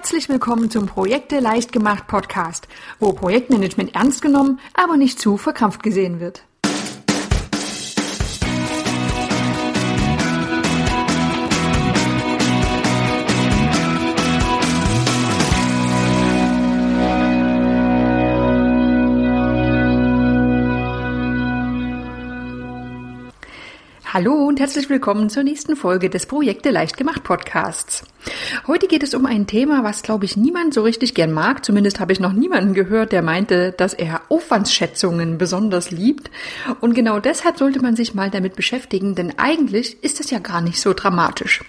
Herzlich willkommen zum Projekte leicht gemacht Podcast, wo Projektmanagement ernst genommen, aber nicht zu verkrampft gesehen wird. Hallo und herzlich willkommen zur nächsten Folge des Projekte leicht gemacht Podcasts. Heute geht es um ein Thema, was glaube ich niemand so richtig gern mag. Zumindest habe ich noch niemanden gehört, der meinte, dass er Aufwandsschätzungen besonders liebt. Und genau deshalb sollte man sich mal damit beschäftigen, denn eigentlich ist es ja gar nicht so dramatisch.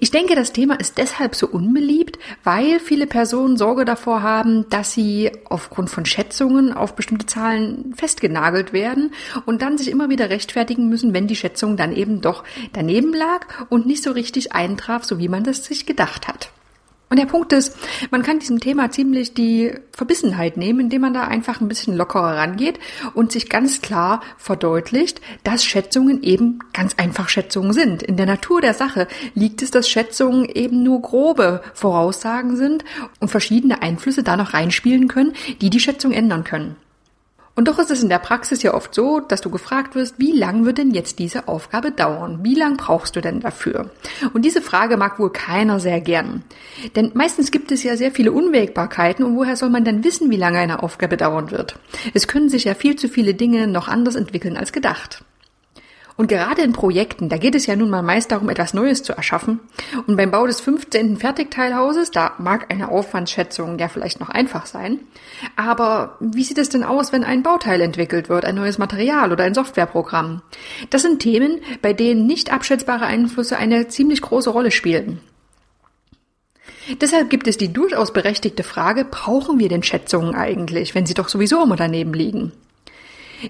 Ich denke, das Thema ist deshalb so unbeliebt, weil viele Personen Sorge davor haben, dass sie aufgrund von Schätzungen auf bestimmte Zahlen festgenagelt werden und dann sich immer wieder rechtfertigen müssen, wenn die Schätzung dann eben doch daneben lag und nicht so richtig eintraf, so wie man das sich gedacht hat. Und der Punkt ist, man kann diesem Thema ziemlich die Verbissenheit nehmen, indem man da einfach ein bisschen lockerer rangeht und sich ganz klar verdeutlicht, dass Schätzungen eben ganz einfach Schätzungen sind. In der Natur der Sache liegt es, dass Schätzungen eben nur grobe Voraussagen sind und verschiedene Einflüsse da noch reinspielen können, die die Schätzung ändern können. Und doch ist es in der Praxis ja oft so, dass du gefragt wirst, wie lang wird denn jetzt diese Aufgabe dauern? Wie lang brauchst du denn dafür? Und diese Frage mag wohl keiner sehr gern. Denn meistens gibt es ja sehr viele Unwägbarkeiten und woher soll man denn wissen, wie lange eine Aufgabe dauern wird? Es können sich ja viel zu viele Dinge noch anders entwickeln als gedacht. Und gerade in Projekten, da geht es ja nun mal meist darum, etwas Neues zu erschaffen. Und beim Bau des 15. Fertigteilhauses, da mag eine Aufwandsschätzung ja vielleicht noch einfach sein. Aber wie sieht es denn aus, wenn ein Bauteil entwickelt wird, ein neues Material oder ein Softwareprogramm? Das sind Themen, bei denen nicht abschätzbare Einflüsse eine ziemlich große Rolle spielen. Deshalb gibt es die durchaus berechtigte Frage, brauchen wir denn Schätzungen eigentlich, wenn sie doch sowieso immer daneben liegen?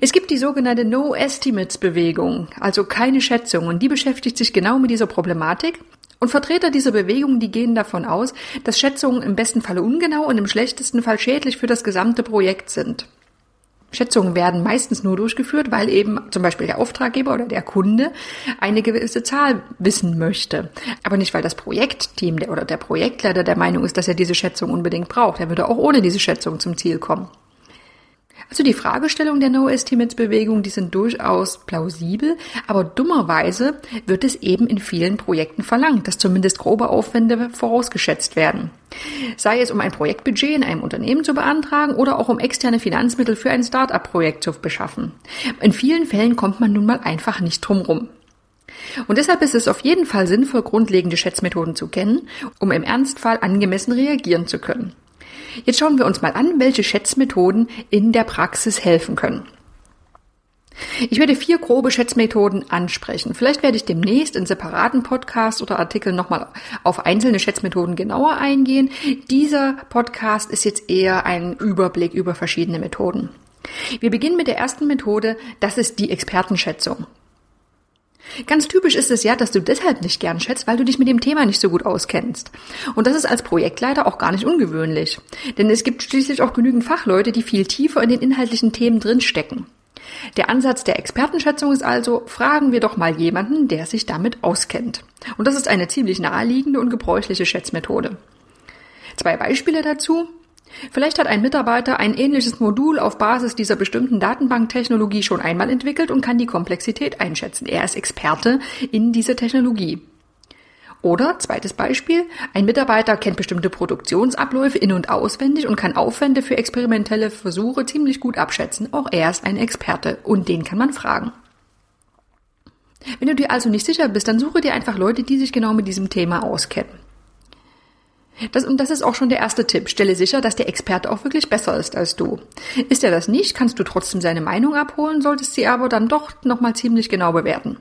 Es gibt die sogenannte No Estimates Bewegung, also keine Schätzung, und die beschäftigt sich genau mit dieser Problematik. Und Vertreter dieser Bewegung, die gehen davon aus, dass Schätzungen im besten Falle ungenau und im schlechtesten Fall schädlich für das gesamte Projekt sind. Schätzungen werden meistens nur durchgeführt, weil eben zum Beispiel der Auftraggeber oder der Kunde eine gewisse Zahl wissen möchte. Aber nicht, weil das Projektteam oder der Projektleiter der Meinung ist, dass er diese Schätzung unbedingt braucht. Er würde auch ohne diese Schätzung zum Ziel kommen. Also die Fragestellung der No-Estimates-Bewegung, die sind durchaus plausibel, aber dummerweise wird es eben in vielen Projekten verlangt, dass zumindest grobe Aufwände vorausgeschätzt werden. Sei es um ein Projektbudget in einem Unternehmen zu beantragen oder auch um externe Finanzmittel für ein Start-up-Projekt zu beschaffen. In vielen Fällen kommt man nun mal einfach nicht drum rum. Und deshalb ist es auf jeden Fall sinnvoll, grundlegende Schätzmethoden zu kennen, um im Ernstfall angemessen reagieren zu können. Jetzt schauen wir uns mal an, welche Schätzmethoden in der Praxis helfen können. Ich werde vier grobe Schätzmethoden ansprechen. Vielleicht werde ich demnächst in separaten Podcasts oder Artikeln nochmal auf einzelne Schätzmethoden genauer eingehen. Dieser Podcast ist jetzt eher ein Überblick über verschiedene Methoden. Wir beginnen mit der ersten Methode, das ist die Expertenschätzung. Ganz typisch ist es ja, dass du deshalb nicht gern schätzt, weil du dich mit dem Thema nicht so gut auskennst. Und das ist als Projektleiter auch gar nicht ungewöhnlich. Denn es gibt schließlich auch genügend Fachleute, die viel tiefer in den inhaltlichen Themen drinstecken. Der Ansatz der Expertenschätzung ist also, fragen wir doch mal jemanden, der sich damit auskennt. Und das ist eine ziemlich naheliegende und gebräuchliche Schätzmethode. Zwei Beispiele dazu. Vielleicht hat ein Mitarbeiter ein ähnliches Modul auf Basis dieser bestimmten Datenbanktechnologie schon einmal entwickelt und kann die Komplexität einschätzen. Er ist Experte in dieser Technologie. Oder, zweites Beispiel, ein Mitarbeiter kennt bestimmte Produktionsabläufe in- und auswendig und kann Aufwände für experimentelle Versuche ziemlich gut abschätzen. Auch er ist ein Experte und den kann man fragen. Wenn du dir also nicht sicher bist, dann suche dir einfach Leute, die sich genau mit diesem Thema auskennen. Das, und das ist auch schon der erste Tipp. Stelle sicher, dass der Experte auch wirklich besser ist als du. Ist er das nicht, kannst du trotzdem seine Meinung abholen, solltest sie aber dann doch nochmal ziemlich genau bewerten.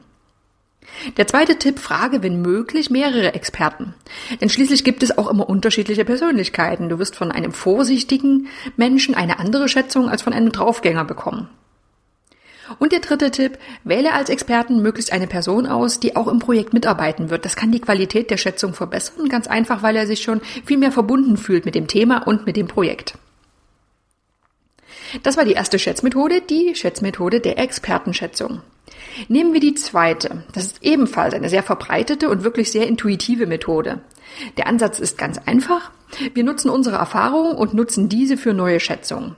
Der zweite Tipp, frage, wenn möglich, mehrere Experten. Denn schließlich gibt es auch immer unterschiedliche Persönlichkeiten. Du wirst von einem vorsichtigen Menschen eine andere Schätzung als von einem Draufgänger bekommen. Und der dritte Tipp, wähle als Experten möglichst eine Person aus, die auch im Projekt mitarbeiten wird. Das kann die Qualität der Schätzung verbessern, ganz einfach, weil er sich schon viel mehr verbunden fühlt mit dem Thema und mit dem Projekt. Das war die erste Schätzmethode, die Schätzmethode der Expertenschätzung. Nehmen wir die zweite. Das ist ebenfalls eine sehr verbreitete und wirklich sehr intuitive Methode. Der Ansatz ist ganz einfach. Wir nutzen unsere Erfahrungen und nutzen diese für neue Schätzungen.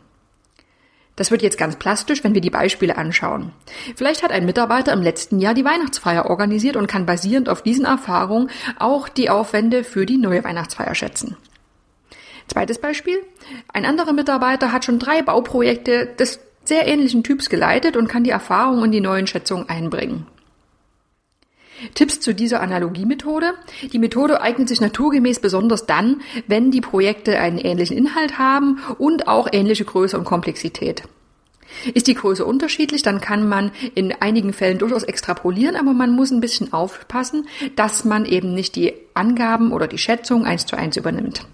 Das wird jetzt ganz plastisch, wenn wir die Beispiele anschauen. Vielleicht hat ein Mitarbeiter im letzten Jahr die Weihnachtsfeier organisiert und kann basierend auf diesen Erfahrungen auch die Aufwände für die neue Weihnachtsfeier schätzen. Zweites Beispiel. Ein anderer Mitarbeiter hat schon drei Bauprojekte des sehr ähnlichen Typs geleitet und kann die Erfahrungen in die neuen Schätzungen einbringen. Tipps zu dieser Analogiemethode. Die Methode eignet sich naturgemäß besonders dann, wenn die Projekte einen ähnlichen Inhalt haben und auch ähnliche Größe und Komplexität. Ist die Größe unterschiedlich, dann kann man in einigen Fällen durchaus extrapolieren, aber man muss ein bisschen aufpassen, dass man eben nicht die Angaben oder die Schätzung eins zu eins übernimmt.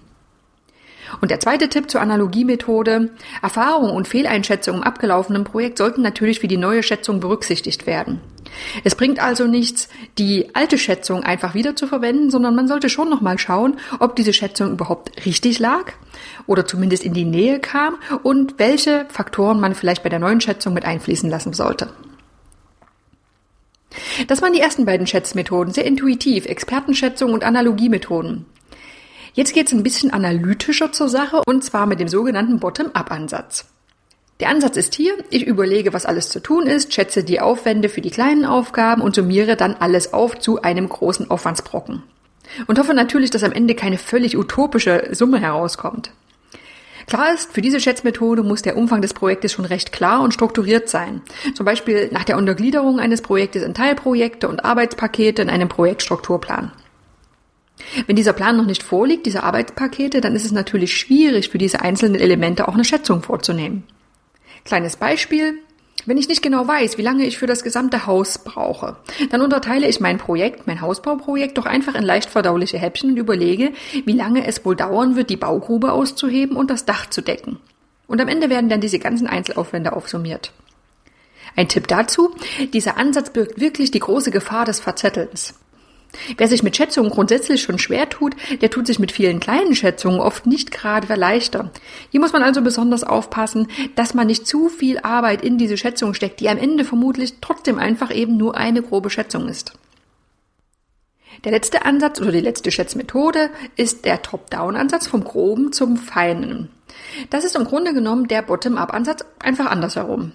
Und der zweite Tipp zur Analogiemethode. Erfahrung und Fehleinschätzung im abgelaufenen Projekt sollten natürlich für die neue Schätzung berücksichtigt werden. Es bringt also nichts, die alte Schätzung einfach wieder zu verwenden, sondern man sollte schon nochmal schauen, ob diese Schätzung überhaupt richtig lag oder zumindest in die Nähe kam und welche Faktoren man vielleicht bei der neuen Schätzung mit einfließen lassen sollte. Das waren die ersten beiden Schätzmethoden, sehr intuitiv, Expertenschätzung und Analogiemethoden. Jetzt geht es ein bisschen analytischer zur Sache und zwar mit dem sogenannten Bottom-up-Ansatz. Der Ansatz ist hier, ich überlege, was alles zu tun ist, schätze die Aufwände für die kleinen Aufgaben und summiere dann alles auf zu einem großen Aufwandsbrocken. Und hoffe natürlich, dass am Ende keine völlig utopische Summe herauskommt. Klar ist, für diese Schätzmethode muss der Umfang des Projektes schon recht klar und strukturiert sein. Zum Beispiel nach der Untergliederung eines Projektes in Teilprojekte und Arbeitspakete in einem Projektstrukturplan. Wenn dieser Plan noch nicht vorliegt, diese Arbeitspakete, dann ist es natürlich schwierig, für diese einzelnen Elemente auch eine Schätzung vorzunehmen. Kleines Beispiel. Wenn ich nicht genau weiß, wie lange ich für das gesamte Haus brauche, dann unterteile ich mein Projekt, mein Hausbauprojekt, doch einfach in leicht verdauliche Häppchen und überlege, wie lange es wohl dauern wird, die Baugrube auszuheben und das Dach zu decken. Und am Ende werden dann diese ganzen Einzelaufwände aufsummiert. Ein Tipp dazu, dieser Ansatz birgt wirklich die große Gefahr des Verzettelns. Wer sich mit Schätzungen grundsätzlich schon schwer tut, der tut sich mit vielen kleinen Schätzungen oft nicht gerade leichter. Hier muss man also besonders aufpassen, dass man nicht zu viel Arbeit in diese Schätzung steckt, die am Ende vermutlich trotzdem einfach eben nur eine grobe Schätzung ist. Der letzte Ansatz oder die letzte Schätzmethode ist der Top-Down-Ansatz vom Groben zum Feinen. Das ist im Grunde genommen der Bottom-Up-Ansatz einfach andersherum.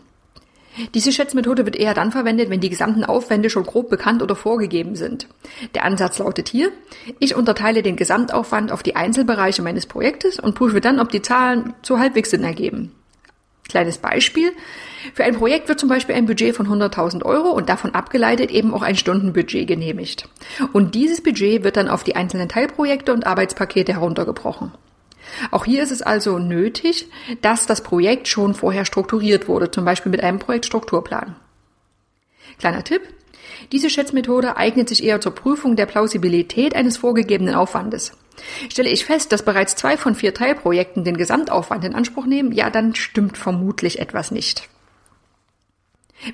Diese Schätzmethode wird eher dann verwendet, wenn die gesamten Aufwände schon grob bekannt oder vorgegeben sind. Der Ansatz lautet hier, ich unterteile den Gesamtaufwand auf die Einzelbereiche meines Projektes und prüfe dann, ob die Zahlen so halbwegs Sinn ergeben. Kleines Beispiel. Für ein Projekt wird zum Beispiel ein Budget von 100.000 Euro und davon abgeleitet eben auch ein Stundenbudget genehmigt. Und dieses Budget wird dann auf die einzelnen Teilprojekte und Arbeitspakete heruntergebrochen. Auch hier ist es also nötig, dass das Projekt schon vorher strukturiert wurde, zum Beispiel mit einem Projektstrukturplan. Kleiner Tipp. Diese Schätzmethode eignet sich eher zur Prüfung der Plausibilität eines vorgegebenen Aufwandes. Stelle ich fest, dass bereits zwei von vier Teilprojekten den Gesamtaufwand in Anspruch nehmen, ja, dann stimmt vermutlich etwas nicht.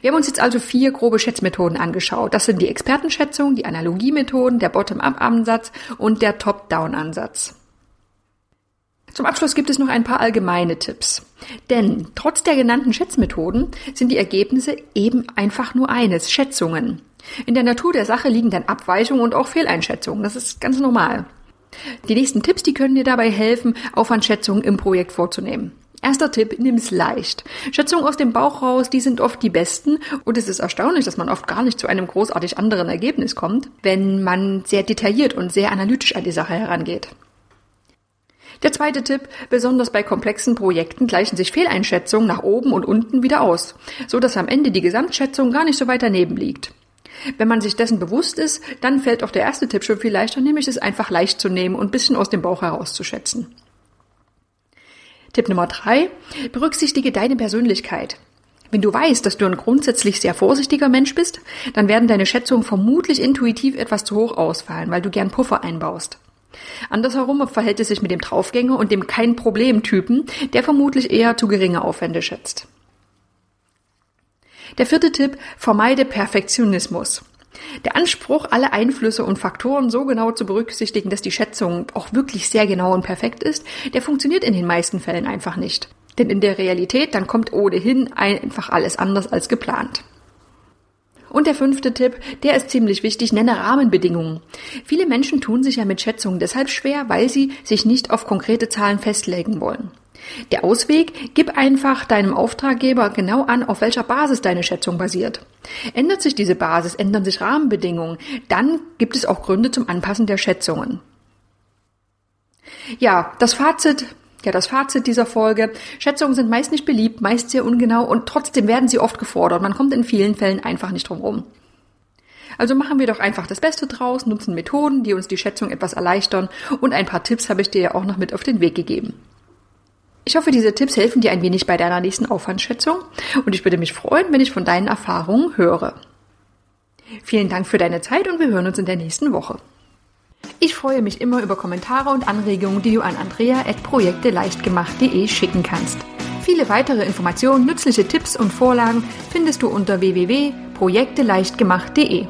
Wir haben uns jetzt also vier grobe Schätzmethoden angeschaut. Das sind die Expertenschätzung, die Analogiemethoden, der Bottom-up-Ansatz und der Top-down-Ansatz. Zum Abschluss gibt es noch ein paar allgemeine Tipps. Denn trotz der genannten Schätzmethoden sind die Ergebnisse eben einfach nur eines, Schätzungen. In der Natur der Sache liegen dann Abweichungen und auch Fehleinschätzungen. Das ist ganz normal. Die nächsten Tipps, die können dir dabei helfen, Aufwandschätzungen im Projekt vorzunehmen. Erster Tipp, nimm es leicht. Schätzungen aus dem Bauch raus, die sind oft die besten und es ist erstaunlich, dass man oft gar nicht zu einem großartig anderen Ergebnis kommt, wenn man sehr detailliert und sehr analytisch an die Sache herangeht. Der zweite Tipp, besonders bei komplexen Projekten gleichen sich Fehleinschätzungen nach oben und unten wieder aus, so dass am Ende die Gesamtschätzung gar nicht so weit daneben liegt. Wenn man sich dessen bewusst ist, dann fällt auch der erste Tipp schon viel leichter, nämlich es einfach leicht zu nehmen und ein bisschen aus dem Bauch herauszuschätzen. Tipp Nummer drei, berücksichtige deine Persönlichkeit. Wenn du weißt, dass du ein grundsätzlich sehr vorsichtiger Mensch bist, dann werden deine Schätzungen vermutlich intuitiv etwas zu hoch ausfallen, weil du gern Puffer einbaust. Andersherum verhält es sich mit dem Draufgänger und dem kein Problem Typen, der vermutlich eher zu geringe Aufwände schätzt. Der vierte Tipp, vermeide Perfektionismus. Der Anspruch, alle Einflüsse und Faktoren so genau zu berücksichtigen, dass die Schätzung auch wirklich sehr genau und perfekt ist, der funktioniert in den meisten Fällen einfach nicht. Denn in der Realität, dann kommt ohnehin einfach alles anders als geplant. Und der fünfte Tipp, der ist ziemlich wichtig, nenne Rahmenbedingungen. Viele Menschen tun sich ja mit Schätzungen deshalb schwer, weil sie sich nicht auf konkrete Zahlen festlegen wollen. Der Ausweg, gib einfach deinem Auftraggeber genau an, auf welcher Basis deine Schätzung basiert. Ändert sich diese Basis, ändern sich Rahmenbedingungen, dann gibt es auch Gründe zum Anpassen der Schätzungen. Ja, das Fazit, ja, das Fazit dieser Folge. Schätzungen sind meist nicht beliebt, meist sehr ungenau und trotzdem werden sie oft gefordert. Man kommt in vielen Fällen einfach nicht drum rum. Also machen wir doch einfach das Beste draus, nutzen Methoden, die uns die Schätzung etwas erleichtern und ein paar Tipps habe ich dir ja auch noch mit auf den Weg gegeben. Ich hoffe, diese Tipps helfen dir ein wenig bei deiner nächsten Aufwandschätzung und ich würde mich freuen, wenn ich von deinen Erfahrungen höre. Vielen Dank für deine Zeit und wir hören uns in der nächsten Woche. Ich freue mich immer über Kommentare und Anregungen, die du an andrea.projekteleichtgemacht.de schicken kannst. Viele weitere Informationen, nützliche Tipps und Vorlagen findest du unter www.projekteleichtgemacht.de.